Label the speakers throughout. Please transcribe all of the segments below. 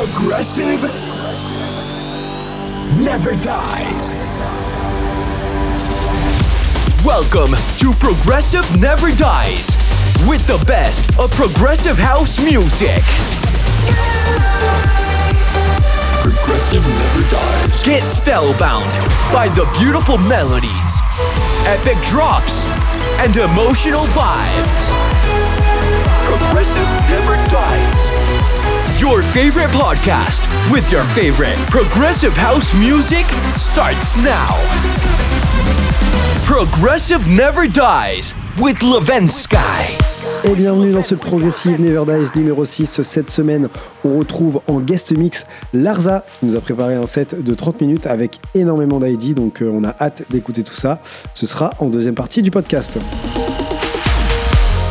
Speaker 1: Progressive never dies. Welcome to Progressive Never Dies with the best of progressive house music. Progressive Never Dies. Get spellbound by the beautiful melodies, epic drops, and emotional vibes. Progressive Never Dies. Your favorite podcast with your favorite progressive house music starts now. Progressive Never Dies with Levensky.
Speaker 2: Et bienvenue dans ce Progressive Never Dies numéro 6. Cette semaine, on retrouve en guest mix Larza qui nous a préparé un set de 30 minutes avec énormément d'ID, donc euh, on a hâte d'écouter tout ça. Ce sera en deuxième partie du podcast.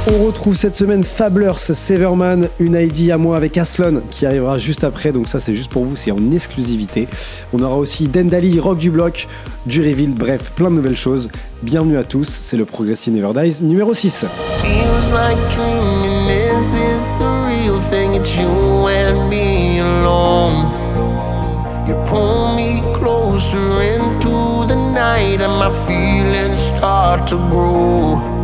Speaker 2: On retrouve cette semaine Fablers, Severman, une ID à moi avec Aslon qui arrivera juste après, donc ça c'est juste pour vous, c'est en exclusivité. On aura aussi Dendali, Rock du Bloc, du Reveal, bref, plein de nouvelles choses. Bienvenue à tous, c'est le Progressive Never Dies numéro 6.
Speaker 3: Feels like dreaming, is this the real thing? It's you and me alone. You pull me closer into the night, and my feelings start to grow.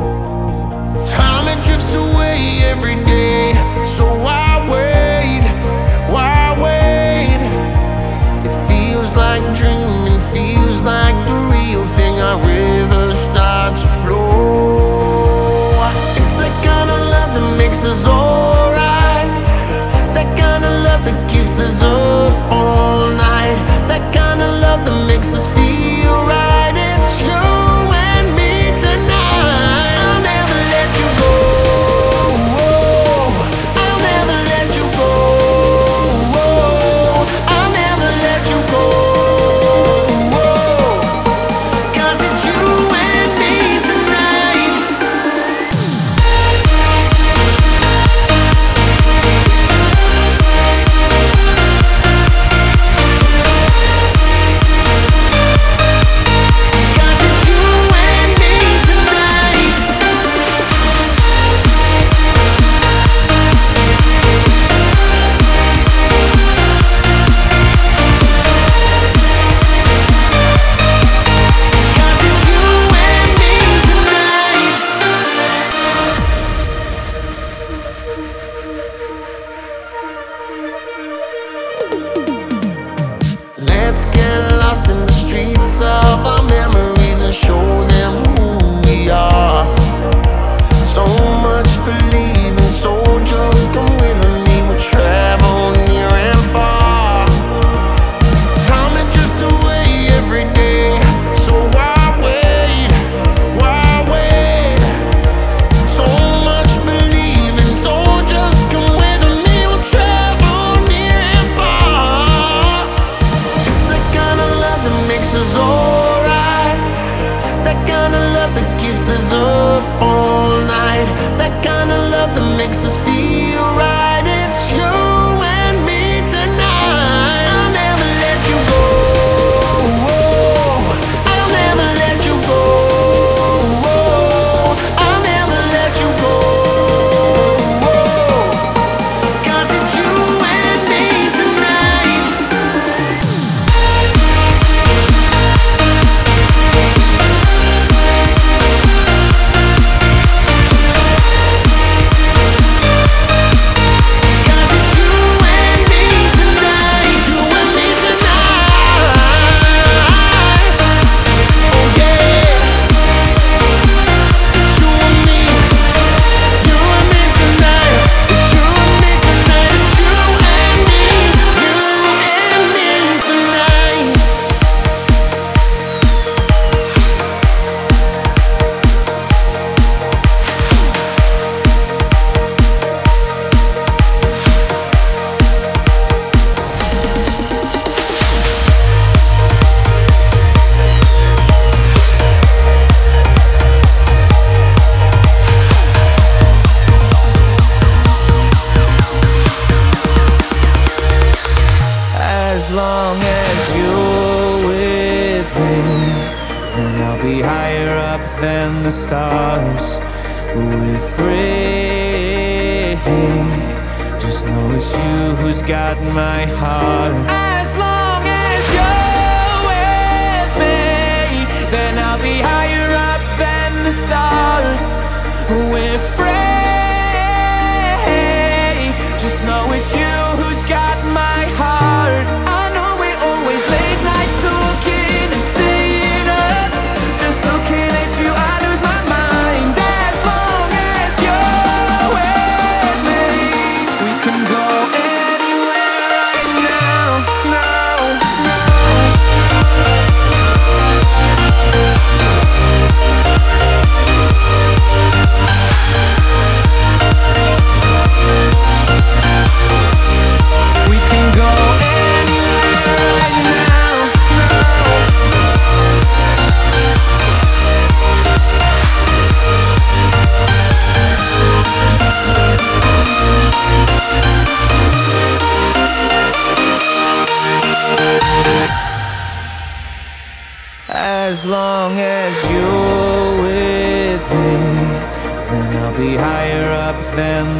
Speaker 3: Makes us alright. That kind of love that keeps us up all night. That kind of love that makes us feel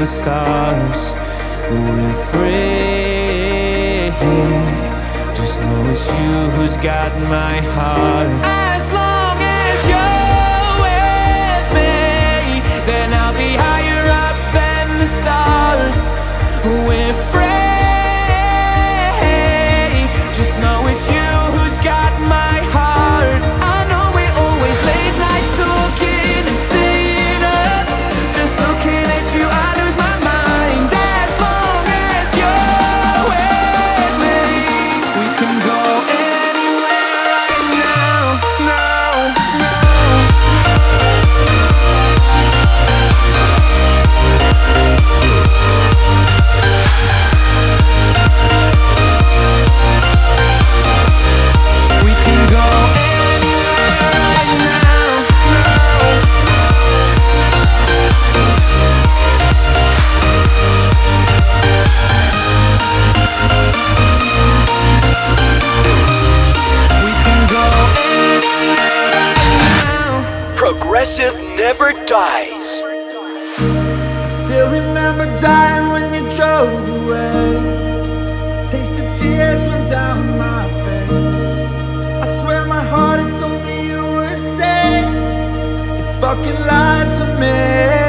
Speaker 3: the
Speaker 4: stars. We're free. Just know it's you who's got my heart. As long as you're with me, then I'll be higher up than the stars. We're free.
Speaker 1: Progressive never dies.
Speaker 5: Still remember dying when you drove away. Tasted tears went down my face. I swear my heart had told me you would stay. You fucking lied to me.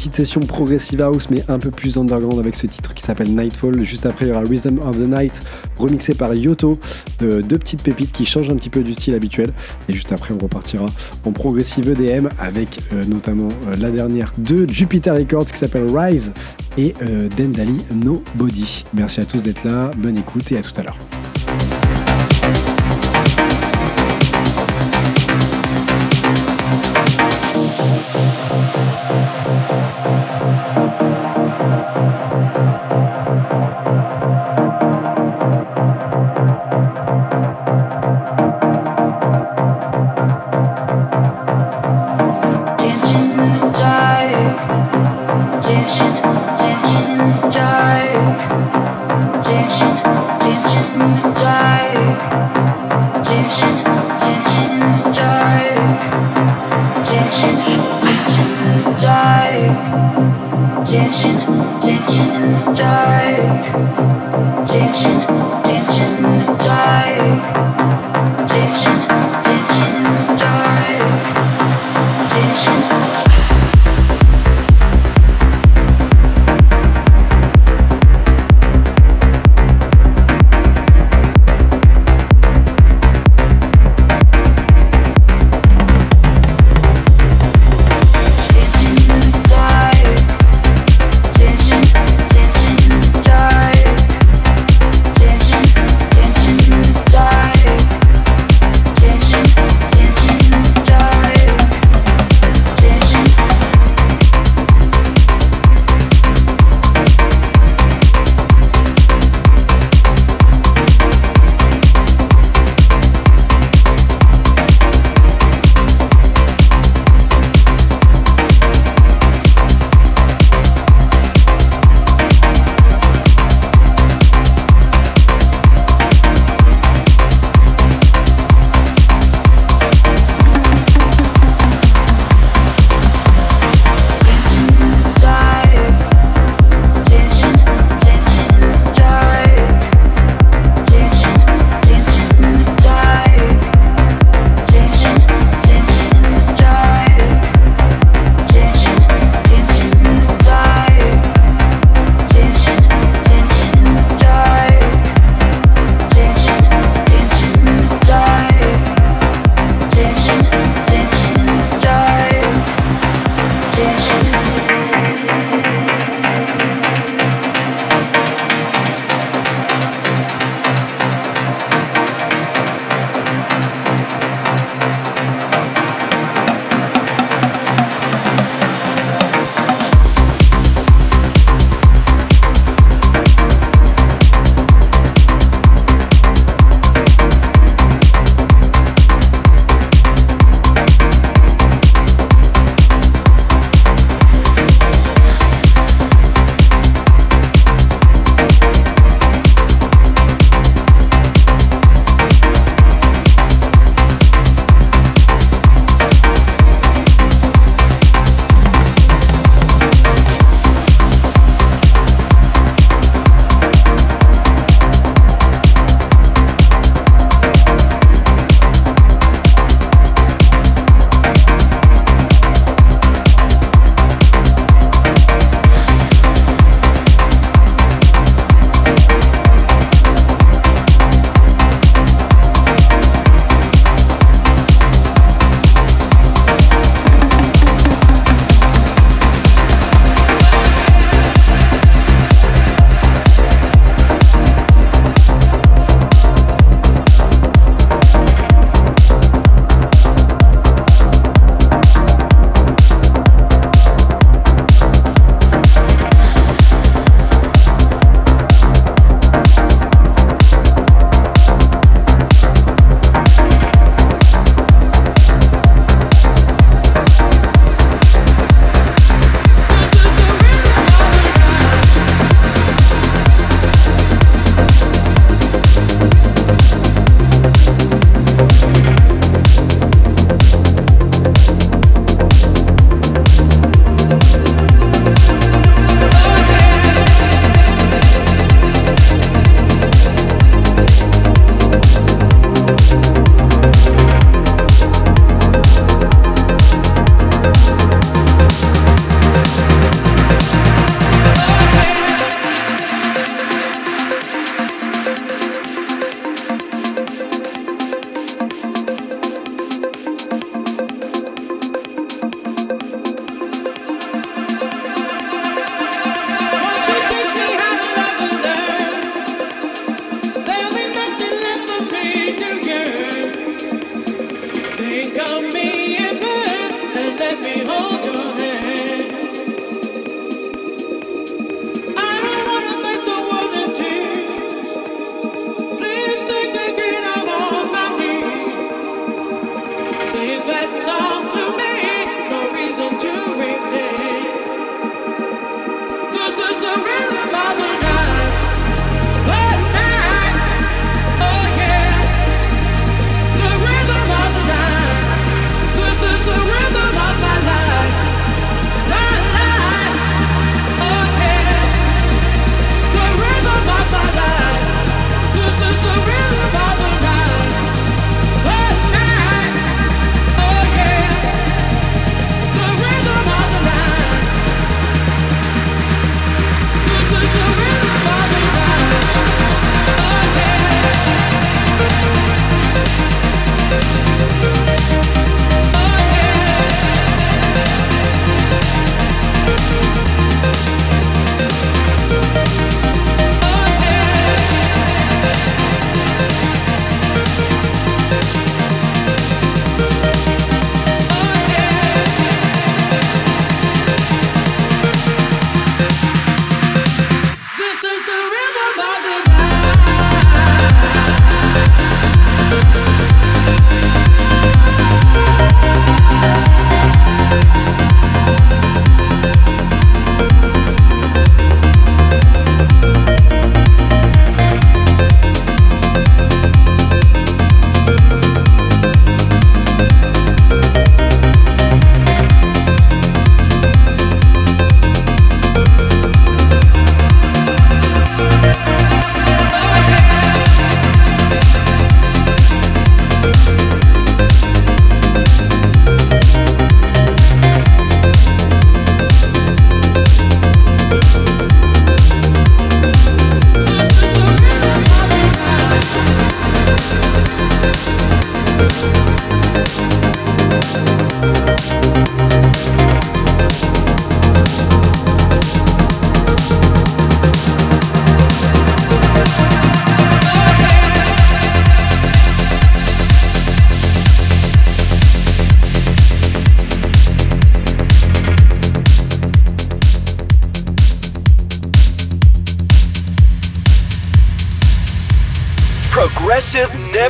Speaker 2: Petite session progressive house, mais un peu plus underground avec ce titre qui s'appelle Nightfall. Juste après, il y aura Rhythm of the Night, remixé par Yoto, de deux petites pépites qui changent un petit peu du style habituel. Et juste après, on repartira en progressive EDM avec euh, notamment euh, la dernière de Jupiter Records qui s'appelle Rise et euh, Dendali Nobody. Merci à tous d'être là, bonne écoute et à tout à l'heure.
Speaker 6: Dark.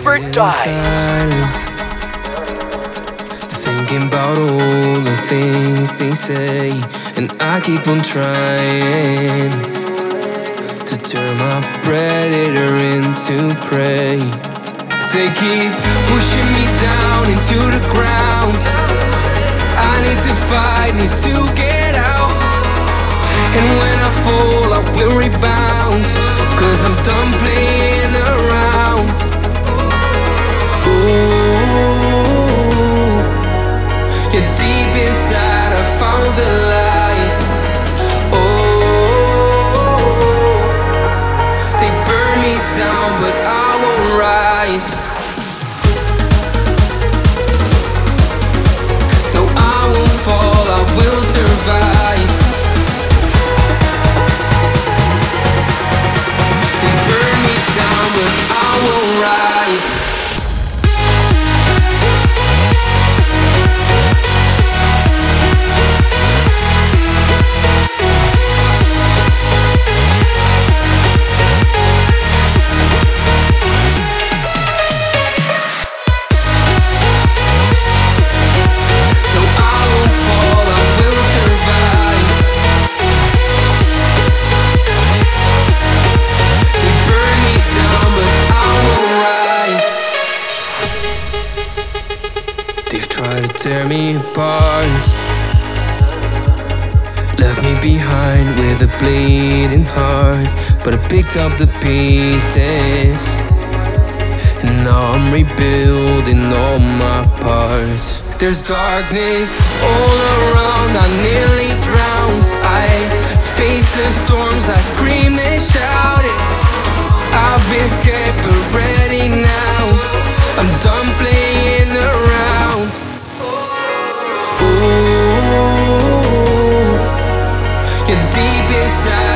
Speaker 1: never dies.
Speaker 7: Silence, thinking about all the things they say, and I keep on trying to turn my predator into prey. They keep pushing me down into the ground. I need to fight, need to get out. And when I fall, I will rebound. Cause I'm done playing around You're deep inside, I found the light. apart. Left me behind with a bleeding heart, but I picked up the pieces. And now I'm rebuilding all my parts. There's darkness all around, I nearly drowned. I faced the storms, I screamed and shouted. I've been scared, but ready now. I'm done playing around. deep inside.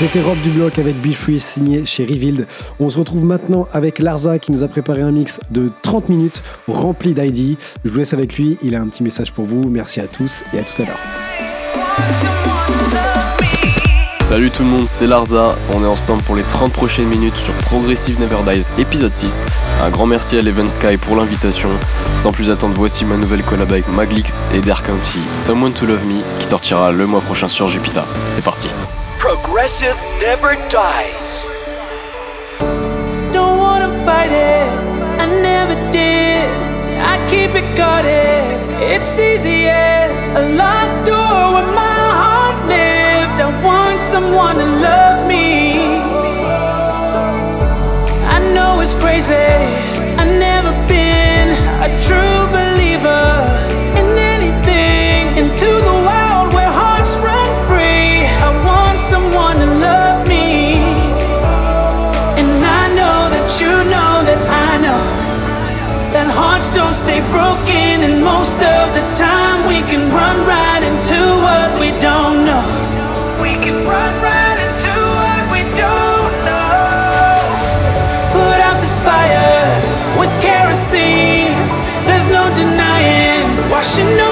Speaker 2: C'était Rob du bloc avec Be Free signé chez Revealed. On se retrouve maintenant avec Larza qui nous a préparé un mix de 30 minutes rempli d'ID. Je vous laisse avec lui, il a un petit message pour vous. Merci à tous et à tout à l'heure.
Speaker 8: Salut tout le monde, c'est Larza. On est ensemble pour les 30 prochaines minutes sur Progressive Never Dies épisode 6. Un grand merci à Leven Sky pour l'invitation. Sans plus attendre, voici ma nouvelle collab avec Maglix et Dark County, Someone to Love Me, qui sortira le mois prochain sur Jupiter. C'est parti.
Speaker 1: Progressive never dies.
Speaker 9: Don't wanna fight it, I never did. I keep it guarded. It's easy as a locked door where my heart lived. I want someone to love me. I know it's crazy. I've never been a true don't broken, and most of the time we can run right into what we don't know. We can run right into what we don't know. Put out this fire with kerosene. There's no denying washing over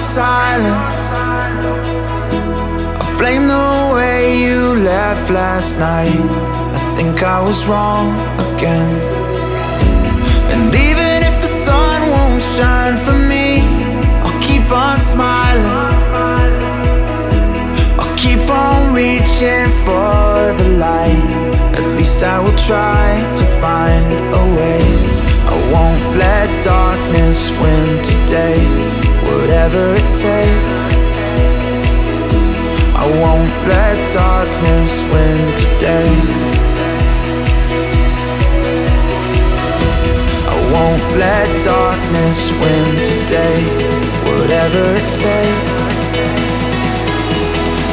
Speaker 10: silence. I
Speaker 6: blame the way you left last night. I think I was wrong again. And even if the sun won't shine for me, I'll keep on smiling. I'll keep on reaching for the light. At least I will try to find a way. I won't let darkness win today whatever it takes. I won't let darkness win today. I won't let
Speaker 11: darkness win today. Whatever it takes.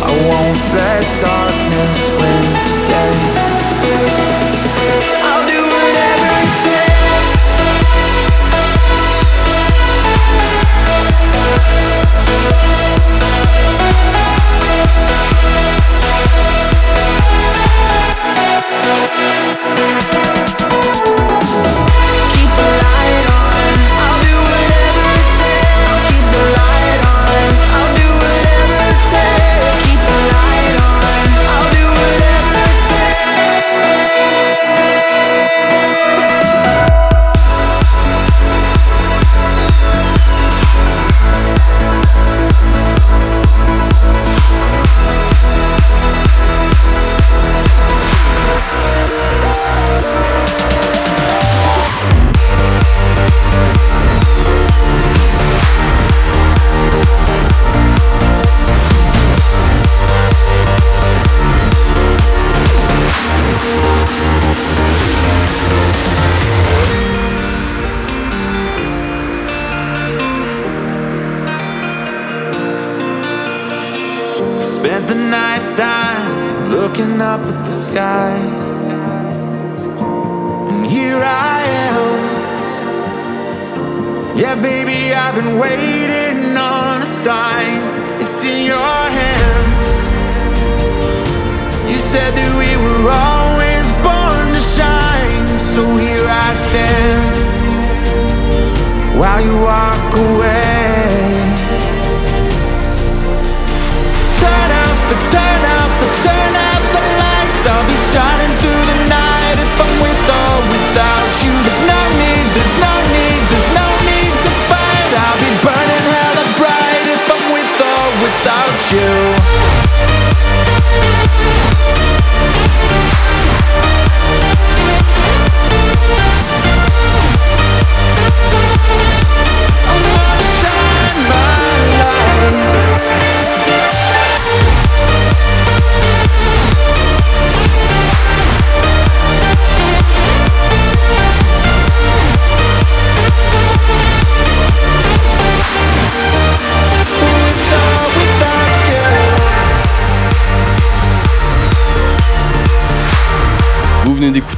Speaker 11: I won't let darkness win today. I
Speaker 6: Keep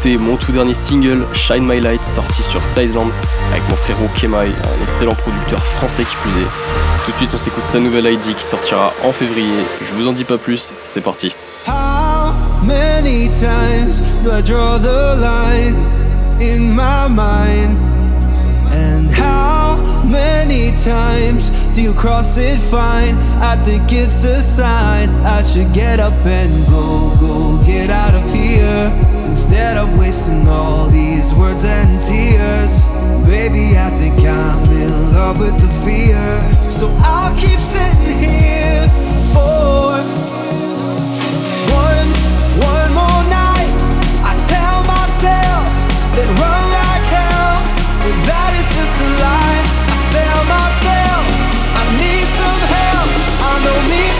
Speaker 6: Mon tout dernier single, Shine My Light, sorti sur Sizeland, avec mon frérot Kemai, un excellent producteur français qui plus est. Tout de suite, on s'écoute sa nouvelle ID qui sortira en février. Je vous en dis pas plus, c'est parti.
Speaker 5: How many times do I draw the line in my mind? And how many times do you cross it fine? I think it's a sign I should get up and go, go, get out of here. Instead of wasting all these words and tears. Baby, I think I'm in love with the fear. So I'll keep sitting here for one, one more night. I tell myself that run like hell, but that is just a lie. I sell myself. I need some help. I know me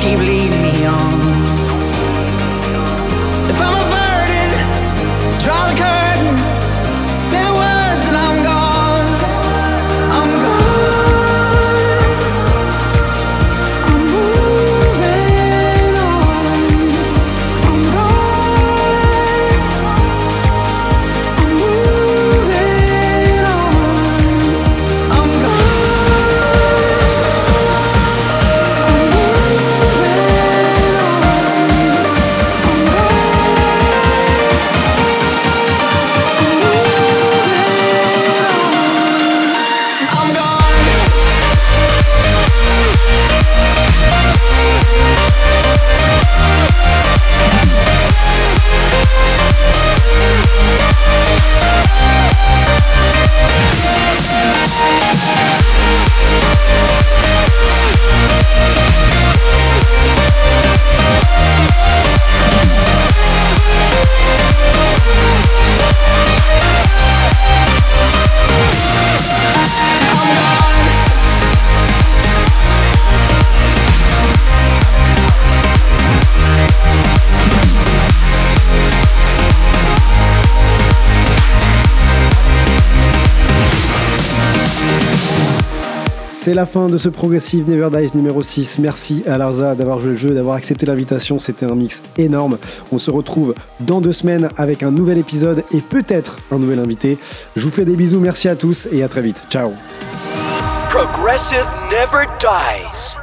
Speaker 5: keep leading me on.
Speaker 2: C'est la fin de ce Progressive Never Dies numéro 6. Merci à Larza d'avoir joué le jeu, d'avoir accepté l'invitation. C'était un mix énorme. On se retrouve dans deux semaines avec un nouvel épisode et peut-être un nouvel invité. Je vous fais des bisous. Merci à tous et à très vite. Ciao.
Speaker 1: Progressive never dies.